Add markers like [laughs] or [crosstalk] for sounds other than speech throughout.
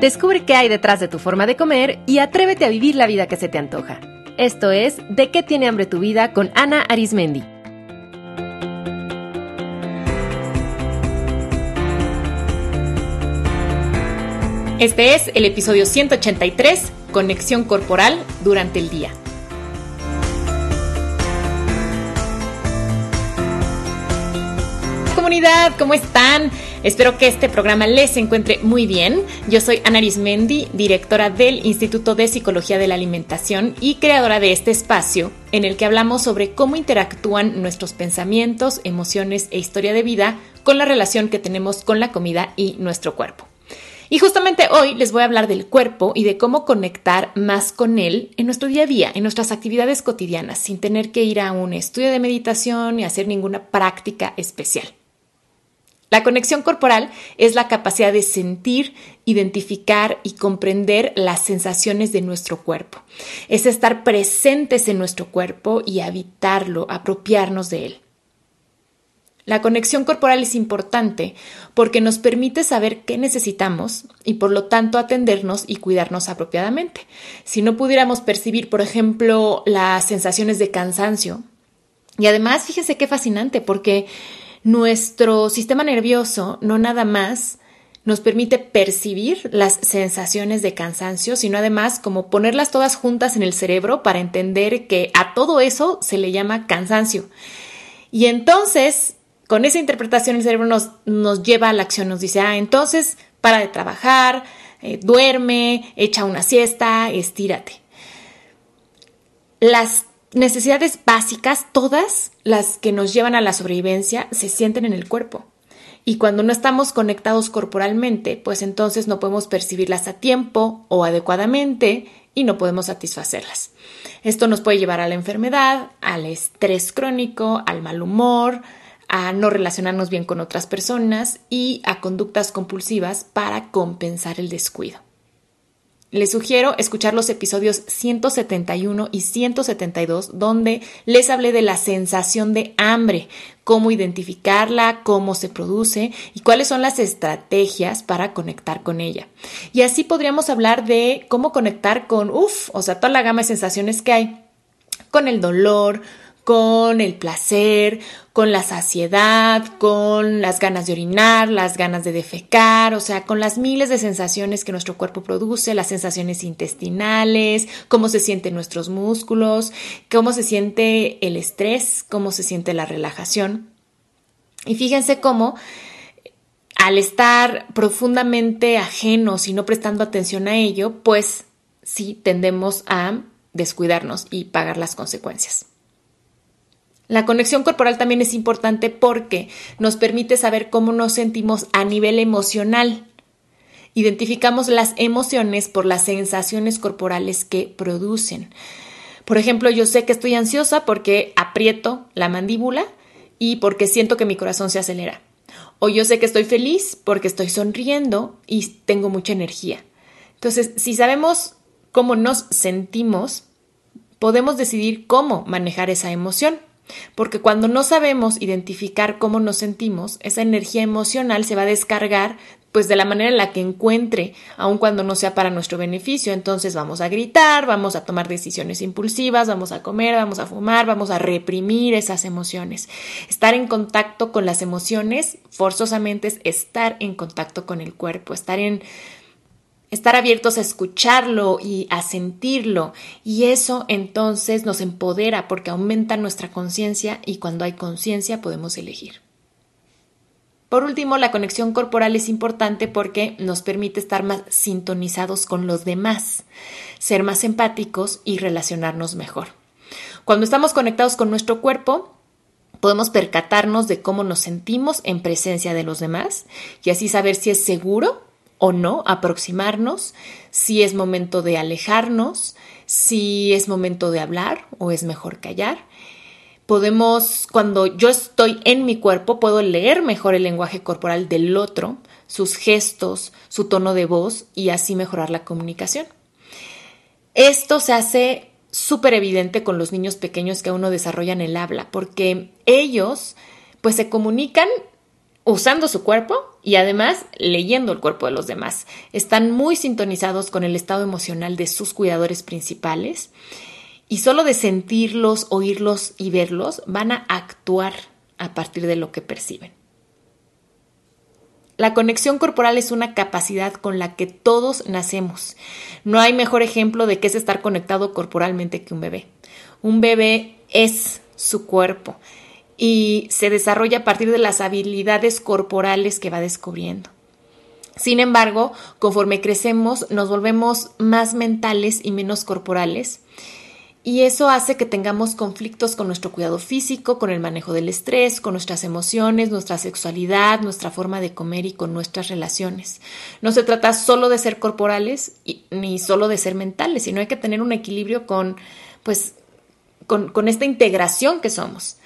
Descubre qué hay detrás de tu forma de comer y atrévete a vivir la vida que se te antoja. Esto es De qué tiene hambre tu vida con Ana Arismendi. Este es el episodio 183, Conexión Corporal durante el día. Comunidad, ¿cómo están? Espero que este programa les encuentre muy bien. Yo soy Ana Arismendi, directora del Instituto de Psicología de la Alimentación y creadora de este espacio en el que hablamos sobre cómo interactúan nuestros pensamientos, emociones e historia de vida con la relación que tenemos con la comida y nuestro cuerpo. Y justamente hoy les voy a hablar del cuerpo y de cómo conectar más con él en nuestro día a día, en nuestras actividades cotidianas, sin tener que ir a un estudio de meditación y hacer ninguna práctica especial. La conexión corporal es la capacidad de sentir, identificar y comprender las sensaciones de nuestro cuerpo. Es estar presentes en nuestro cuerpo y habitarlo, apropiarnos de él. La conexión corporal es importante porque nos permite saber qué necesitamos y por lo tanto atendernos y cuidarnos apropiadamente. Si no pudiéramos percibir, por ejemplo, las sensaciones de cansancio, y además fíjense qué fascinante porque nuestro sistema nervioso no nada más nos permite percibir las sensaciones de cansancio, sino además como ponerlas todas juntas en el cerebro para entender que a todo eso se le llama cansancio. Y entonces, con esa interpretación, el cerebro nos, nos lleva a la acción, nos dice, ah, entonces para de trabajar, eh, duerme, echa una siesta, estírate. Las necesidades básicas, todas las que nos llevan a la sobrevivencia, se sienten en el cuerpo. Y cuando no estamos conectados corporalmente, pues entonces no podemos percibirlas a tiempo o adecuadamente y no podemos satisfacerlas. Esto nos puede llevar a la enfermedad, al estrés crónico, al mal humor, a no relacionarnos bien con otras personas y a conductas compulsivas para compensar el descuido. Les sugiero escuchar los episodios 171 y 172 donde les hablé de la sensación de hambre, cómo identificarla, cómo se produce y cuáles son las estrategias para conectar con ella. Y así podríamos hablar de cómo conectar con, uff, o sea, toda la gama de sensaciones que hay, con el dolor, con el placer, con la saciedad, con las ganas de orinar, las ganas de defecar, o sea, con las miles de sensaciones que nuestro cuerpo produce, las sensaciones intestinales, cómo se sienten nuestros músculos, cómo se siente el estrés, cómo se siente la relajación. Y fíjense cómo al estar profundamente ajenos y no prestando atención a ello, pues sí tendemos a descuidarnos y pagar las consecuencias. La conexión corporal también es importante porque nos permite saber cómo nos sentimos a nivel emocional. Identificamos las emociones por las sensaciones corporales que producen. Por ejemplo, yo sé que estoy ansiosa porque aprieto la mandíbula y porque siento que mi corazón se acelera. O yo sé que estoy feliz porque estoy sonriendo y tengo mucha energía. Entonces, si sabemos cómo nos sentimos, podemos decidir cómo manejar esa emoción. Porque cuando no sabemos identificar cómo nos sentimos, esa energía emocional se va a descargar pues de la manera en la que encuentre, aun cuando no sea para nuestro beneficio. Entonces vamos a gritar, vamos a tomar decisiones impulsivas, vamos a comer, vamos a fumar, vamos a reprimir esas emociones. Estar en contacto con las emociones forzosamente es estar en contacto con el cuerpo, estar en estar abiertos a escucharlo y a sentirlo. Y eso entonces nos empodera porque aumenta nuestra conciencia y cuando hay conciencia podemos elegir. Por último, la conexión corporal es importante porque nos permite estar más sintonizados con los demás, ser más empáticos y relacionarnos mejor. Cuando estamos conectados con nuestro cuerpo, podemos percatarnos de cómo nos sentimos en presencia de los demás y así saber si es seguro o no aproximarnos, si es momento de alejarnos, si es momento de hablar o es mejor callar. Podemos, cuando yo estoy en mi cuerpo, puedo leer mejor el lenguaje corporal del otro, sus gestos, su tono de voz y así mejorar la comunicación. Esto se hace súper evidente con los niños pequeños que aún no desarrollan el habla, porque ellos pues se comunican usando su cuerpo y además leyendo el cuerpo de los demás. Están muy sintonizados con el estado emocional de sus cuidadores principales y solo de sentirlos, oírlos y verlos van a actuar a partir de lo que perciben. La conexión corporal es una capacidad con la que todos nacemos. No hay mejor ejemplo de qué es estar conectado corporalmente que un bebé. Un bebé es su cuerpo y se desarrolla a partir de las habilidades corporales que va descubriendo. Sin embargo, conforme crecemos, nos volvemos más mentales y menos corporales. Y eso hace que tengamos conflictos con nuestro cuidado físico, con el manejo del estrés, con nuestras emociones, nuestra sexualidad, nuestra forma de comer y con nuestras relaciones. No se trata solo de ser corporales ni solo de ser mentales, sino hay que tener un equilibrio con, pues, con, con esta integración que somos.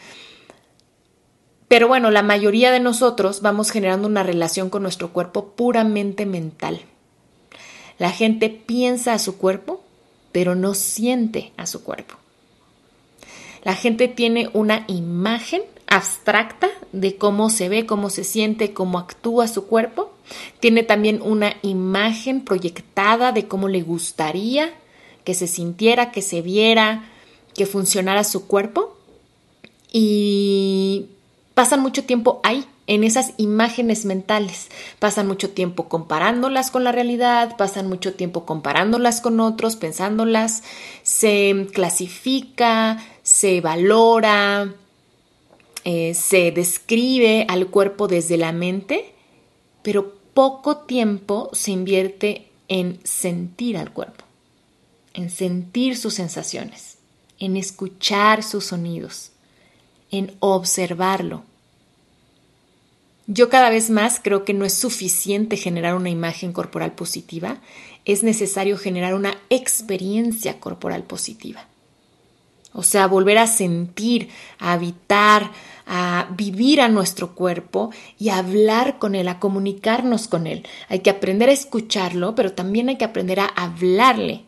Pero bueno, la mayoría de nosotros vamos generando una relación con nuestro cuerpo puramente mental. La gente piensa a su cuerpo, pero no siente a su cuerpo. La gente tiene una imagen abstracta de cómo se ve, cómo se siente, cómo actúa su cuerpo. Tiene también una imagen proyectada de cómo le gustaría que se sintiera, que se viera, que funcionara su cuerpo. Y pasan mucho tiempo ahí, en esas imágenes mentales. Pasan mucho tiempo comparándolas con la realidad, pasan mucho tiempo comparándolas con otros, pensándolas, se clasifica, se valora, eh, se describe al cuerpo desde la mente, pero poco tiempo se invierte en sentir al cuerpo, en sentir sus sensaciones, en escuchar sus sonidos en observarlo. Yo cada vez más creo que no es suficiente generar una imagen corporal positiva, es necesario generar una experiencia corporal positiva. O sea, volver a sentir, a habitar, a vivir a nuestro cuerpo y a hablar con él, a comunicarnos con él. Hay que aprender a escucharlo, pero también hay que aprender a hablarle.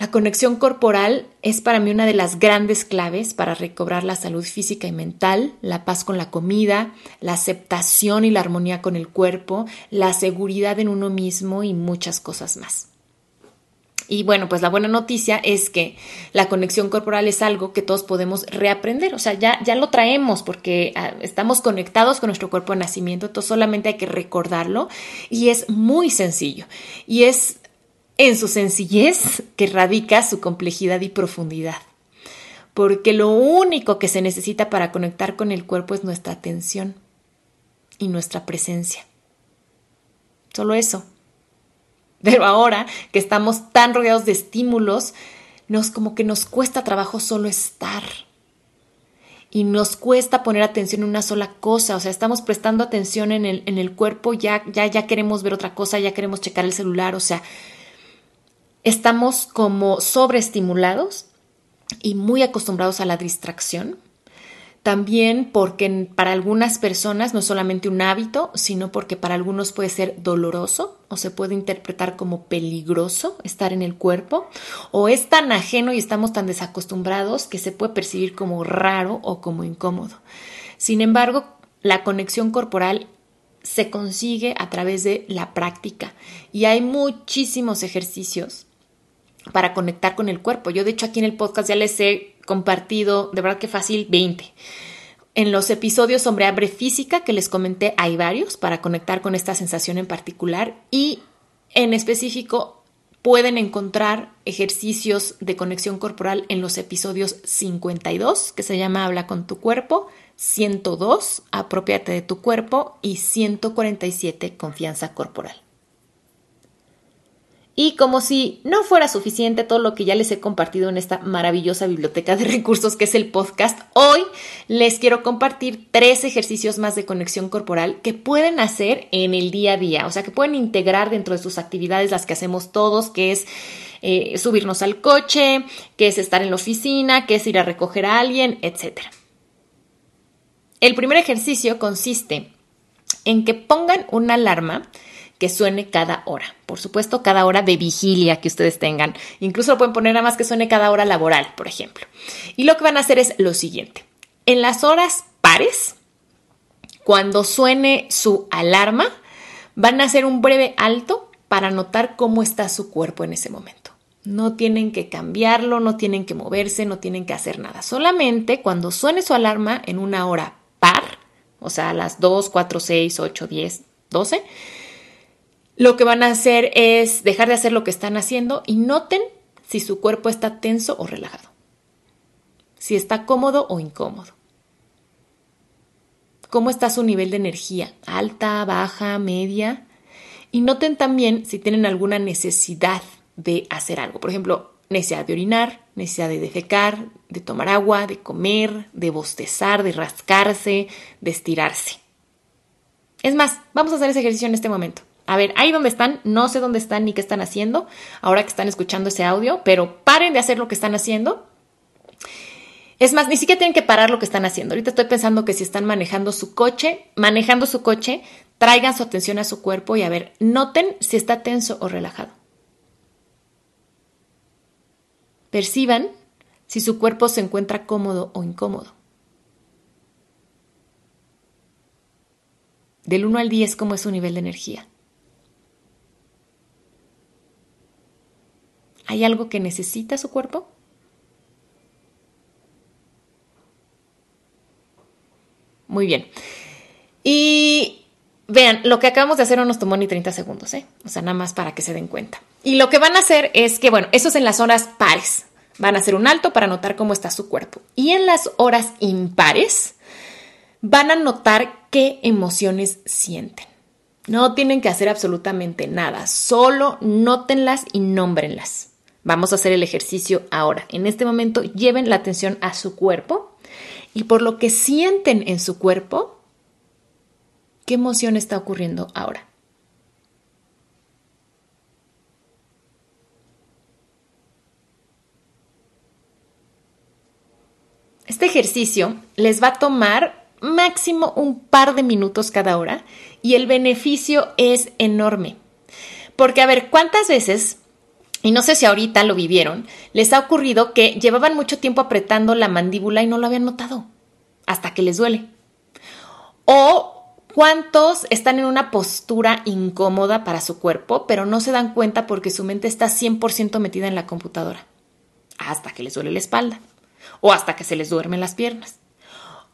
La conexión corporal es para mí una de las grandes claves para recobrar la salud física y mental, la paz con la comida, la aceptación y la armonía con el cuerpo, la seguridad en uno mismo y muchas cosas más. Y bueno, pues la buena noticia es que la conexión corporal es algo que todos podemos reaprender, o sea, ya, ya lo traemos porque ah, estamos conectados con nuestro cuerpo de nacimiento, entonces solamente hay que recordarlo y es muy sencillo. Y es en su sencillez que radica su complejidad y profundidad. Porque lo único que se necesita para conectar con el cuerpo es nuestra atención y nuestra presencia. Solo eso. Pero ahora que estamos tan rodeados de estímulos, nos como que nos cuesta trabajo solo estar. Y nos cuesta poner atención en una sola cosa. O sea, estamos prestando atención en el, en el cuerpo, ya, ya, ya queremos ver otra cosa, ya queremos checar el celular. O sea, estamos como sobreestimulados y muy acostumbrados a la distracción. También porque para algunas personas no es solamente un hábito, sino porque para algunos puede ser doloroso o se puede interpretar como peligroso estar en el cuerpo, o es tan ajeno y estamos tan desacostumbrados que se puede percibir como raro o como incómodo. Sin embargo, la conexión corporal se consigue a través de la práctica y hay muchísimos ejercicios para conectar con el cuerpo. Yo de hecho aquí en el podcast ya les he compartido, de verdad que fácil, 20. En los episodios sobre hambre física que les comenté hay varios para conectar con esta sensación en particular y en específico pueden encontrar ejercicios de conexión corporal en los episodios 52 que se llama Habla con tu cuerpo, 102 Apropiate de tu cuerpo y 147 Confianza corporal. Y como si no fuera suficiente todo lo que ya les he compartido en esta maravillosa biblioteca de [laughs] recursos que es el podcast, hoy les quiero compartir tres ejercicios más de conexión corporal que pueden hacer en el día a día, o sea, que pueden integrar dentro de sus actividades las que hacemos todos, que es eh, subirnos al coche, que es estar en la oficina, que es ir a recoger a alguien, etc. El primer ejercicio consiste en que pongan una alarma que suene cada hora. Por supuesto, cada hora de vigilia que ustedes tengan. Incluso lo pueden poner nada más que suene cada hora laboral, por ejemplo. Y lo que van a hacer es lo siguiente. En las horas pares, cuando suene su alarma, van a hacer un breve alto para notar cómo está su cuerpo en ese momento. No tienen que cambiarlo, no tienen que moverse, no tienen que hacer nada. Solamente cuando suene su alarma en una hora par, o sea, a las 2, 4, 6, 8, 10, 12, lo que van a hacer es dejar de hacer lo que están haciendo y noten si su cuerpo está tenso o relajado, si está cómodo o incómodo. ¿Cómo está su nivel de energía? ¿Alta, baja, media? Y noten también si tienen alguna necesidad de hacer algo. Por ejemplo, necesidad de orinar, necesidad de defecar, de tomar agua, de comer, de bostezar, de rascarse, de estirarse. Es más, vamos a hacer ese ejercicio en este momento. A ver, ahí donde están, no sé dónde están ni qué están haciendo, ahora que están escuchando ese audio, pero paren de hacer lo que están haciendo. Es más, ni siquiera tienen que parar lo que están haciendo. Ahorita estoy pensando que si están manejando su coche, manejando su coche, traigan su atención a su cuerpo y a ver, noten si está tenso o relajado. Perciban si su cuerpo se encuentra cómodo o incómodo. Del 1 al 10, ¿cómo es su nivel de energía? ¿Hay algo que necesita su cuerpo? Muy bien. Y vean, lo que acabamos de hacer no nos tomó ni 30 segundos, ¿eh? O sea, nada más para que se den cuenta. Y lo que van a hacer es que, bueno, eso es en las horas pares. Van a hacer un alto para notar cómo está su cuerpo. Y en las horas impares van a notar qué emociones sienten. No tienen que hacer absolutamente nada, solo nótenlas y nómbrenlas. Vamos a hacer el ejercicio ahora. En este momento lleven la atención a su cuerpo y por lo que sienten en su cuerpo, ¿qué emoción está ocurriendo ahora? Este ejercicio les va a tomar máximo un par de minutos cada hora y el beneficio es enorme. Porque a ver, ¿cuántas veces, y no sé si ahorita lo vivieron, les ha ocurrido que llevaban mucho tiempo apretando la mandíbula y no lo habían notado hasta que les duele? O ¿Cuántos están en una postura incómoda para su cuerpo, pero no se dan cuenta porque su mente está 100% metida en la computadora? Hasta que les duele la espalda o hasta que se les duermen las piernas.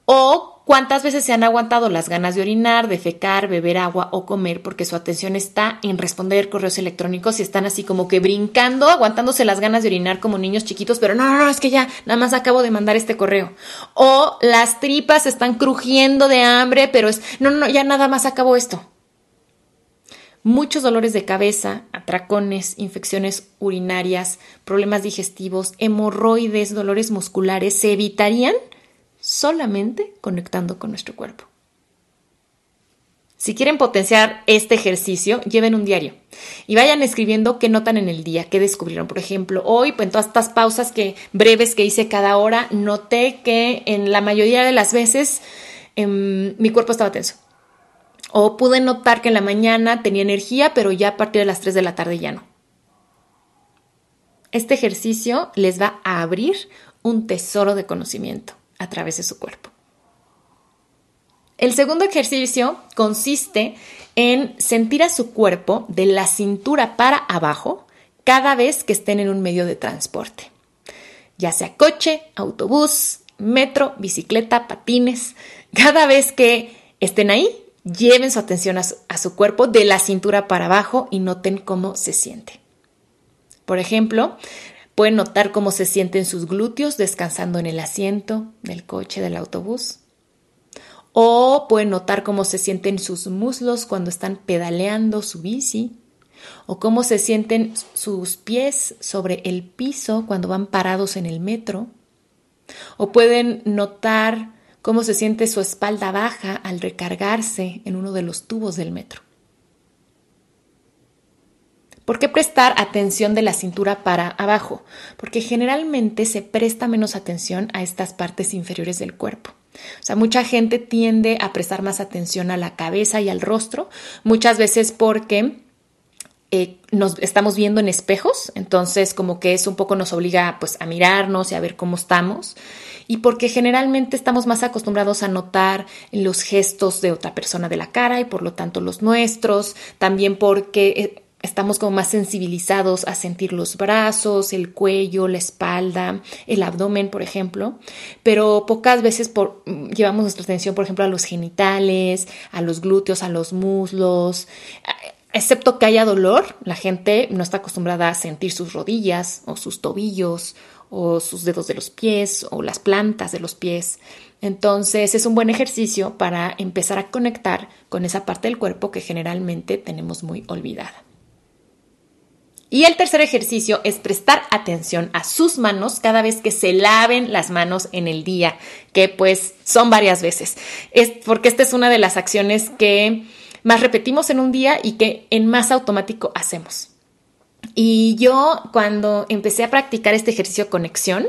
O cuántas veces se han aguantado las ganas de orinar, defecar, beber agua o comer porque su atención está en responder correos electrónicos y están así como que brincando, aguantándose las ganas de orinar como niños chiquitos, pero no, no, no, es que ya nada más acabo de mandar este correo. O las tripas están crujiendo de hambre, pero es, no, no, ya nada más acabo esto. Muchos dolores de cabeza, atracones, infecciones urinarias, problemas digestivos, hemorroides, dolores musculares se evitarían solamente conectando con nuestro cuerpo. Si quieren potenciar este ejercicio, lleven un diario y vayan escribiendo qué notan en el día, qué descubrieron. Por ejemplo, hoy, pues, en todas estas pausas que, breves que hice cada hora, noté que en la mayoría de las veces em, mi cuerpo estaba tenso o pude notar que en la mañana tenía energía, pero ya a partir de las 3 de la tarde ya no. Este ejercicio les va a abrir un tesoro de conocimiento a través de su cuerpo. El segundo ejercicio consiste en sentir a su cuerpo de la cintura para abajo cada vez que estén en un medio de transporte, ya sea coche, autobús, metro, bicicleta, patines. Cada vez que estén ahí, Lleven su atención a su, cuerpo de la cintura para abajo y noten cómo se siente. Por ejemplo, pueden notar cómo se sienten sus glúteos descansando en el asiento del coche, del autobús. O pueden notar cómo se sienten sus muslos cuando están pedaleando su bici. O cómo se sienten sus pies sobre el piso cuando van parados en el metro. O pueden notar cómo se siente su espalda baja al recargarse en uno de los tubos del metro. ¿Por qué prestar atención de la cintura para abajo? Porque generalmente se presta menos atención a estas partes inferiores del cuerpo. O sea, mucha gente tiende a prestar más atención a la cabeza y al rostro, muchas veces porque eh, nos estamos viendo en espejos, entonces como que eso un poco nos obliga pues a mirarnos y a ver cómo estamos y porque generalmente estamos más acostumbrados a notar los gestos de otra persona de la cara y por lo tanto los nuestros, también porque eh, estamos como más sensibilizados a sentir los brazos, el cuello, la espalda, el abdomen, por ejemplo, pero pocas veces llevamos nuestra atención, por ejemplo, a los genitales, a los glúteos, a los muslos, Excepto que haya dolor, la gente no está acostumbrada a sentir sus rodillas o sus tobillos o sus dedos de los pies o las plantas de los pies. Entonces es un buen ejercicio para empezar a conectar con esa parte del cuerpo que generalmente tenemos muy olvidada. Y el tercer ejercicio es prestar atención a sus manos cada vez que se laven las manos en el día, que pues son varias veces. Es porque esta es una de las acciones que más repetimos en un día y que en más automático hacemos. Y yo cuando empecé a practicar este ejercicio conexión,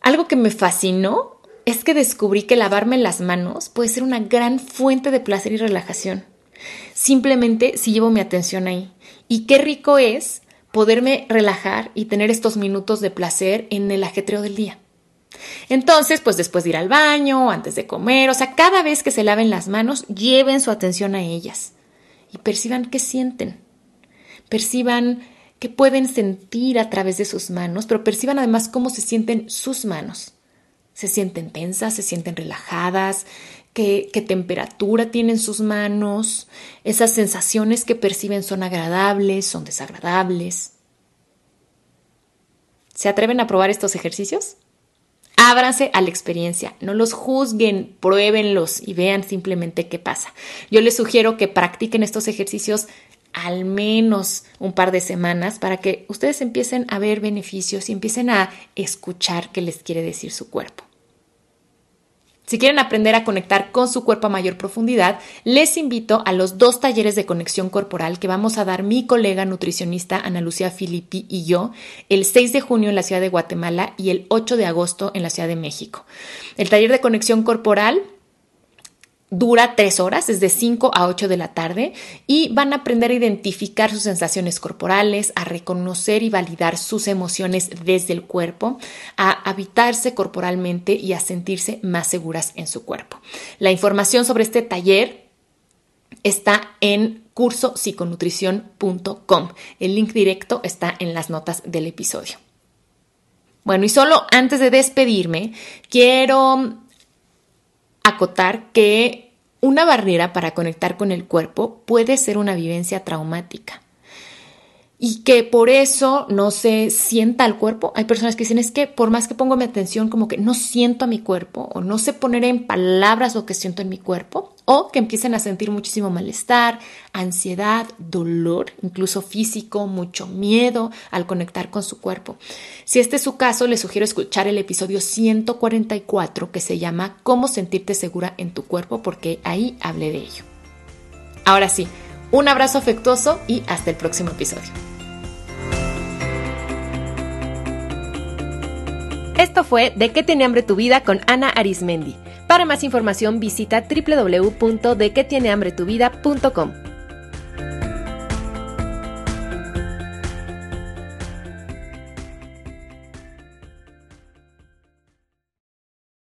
algo que me fascinó es que descubrí que lavarme las manos puede ser una gran fuente de placer y relajación. Simplemente si llevo mi atención ahí. Y qué rico es poderme relajar y tener estos minutos de placer en el ajetreo del día. Entonces, pues después de ir al baño, antes de comer, o sea, cada vez que se laven las manos, lleven su atención a ellas y perciban qué sienten. Perciban qué pueden sentir a través de sus manos, pero perciban además cómo se sienten sus manos. Se sienten tensas, se sienten relajadas, qué, temperatura tienen sus manos, esas sensaciones que perciben son agradables, son desagradables. ¿Se atreven a probar estos ejercicios? Ábranse a la experiencia, no los juzguen, pruébenlos y vean simplemente qué pasa. Yo les sugiero que practiquen estos ejercicios al menos un par de semanas para que ustedes empiecen a ver beneficios y empiecen a escuchar qué les quiere decir su cuerpo. Si quieren aprender a conectar con su cuerpo a mayor profundidad, les invito a los dos talleres de conexión corporal que vamos a dar mi colega nutricionista Ana Lucía Filippi y yo el 6 de junio en la ciudad de Guatemala y el 8 de agosto en la ciudad de México. El taller de conexión corporal Dura tres horas, es de 5 a 8 de la tarde, y van a aprender a identificar sus sensaciones corporales, a reconocer y validar sus emociones desde el cuerpo, a habitarse corporalmente y a sentirse más seguras en su cuerpo. La información sobre este taller está en cursopsiconutrición.com. El link directo está en las notas del episodio. Bueno, y solo antes de despedirme, quiero acotar que una barrera para conectar con el cuerpo puede ser una vivencia traumática y que por eso no se sienta al cuerpo. Hay personas que dicen es que por más que pongo mi atención como que no siento a mi cuerpo o no sé poner en palabras lo que siento en mi cuerpo o que empiecen a sentir muchísimo malestar, ansiedad, dolor, incluso físico, mucho miedo al conectar con su cuerpo. Si este es su caso, les sugiero escuchar el episodio 144 que se llama Cómo sentirte segura en tu cuerpo porque ahí hablé de ello. Ahora sí, un abrazo afectuoso y hasta el próximo episodio. Esto fue De qué tiene hambre tu vida con Ana Arismendi. Para más información visita www.dequetienehambretuvida.com.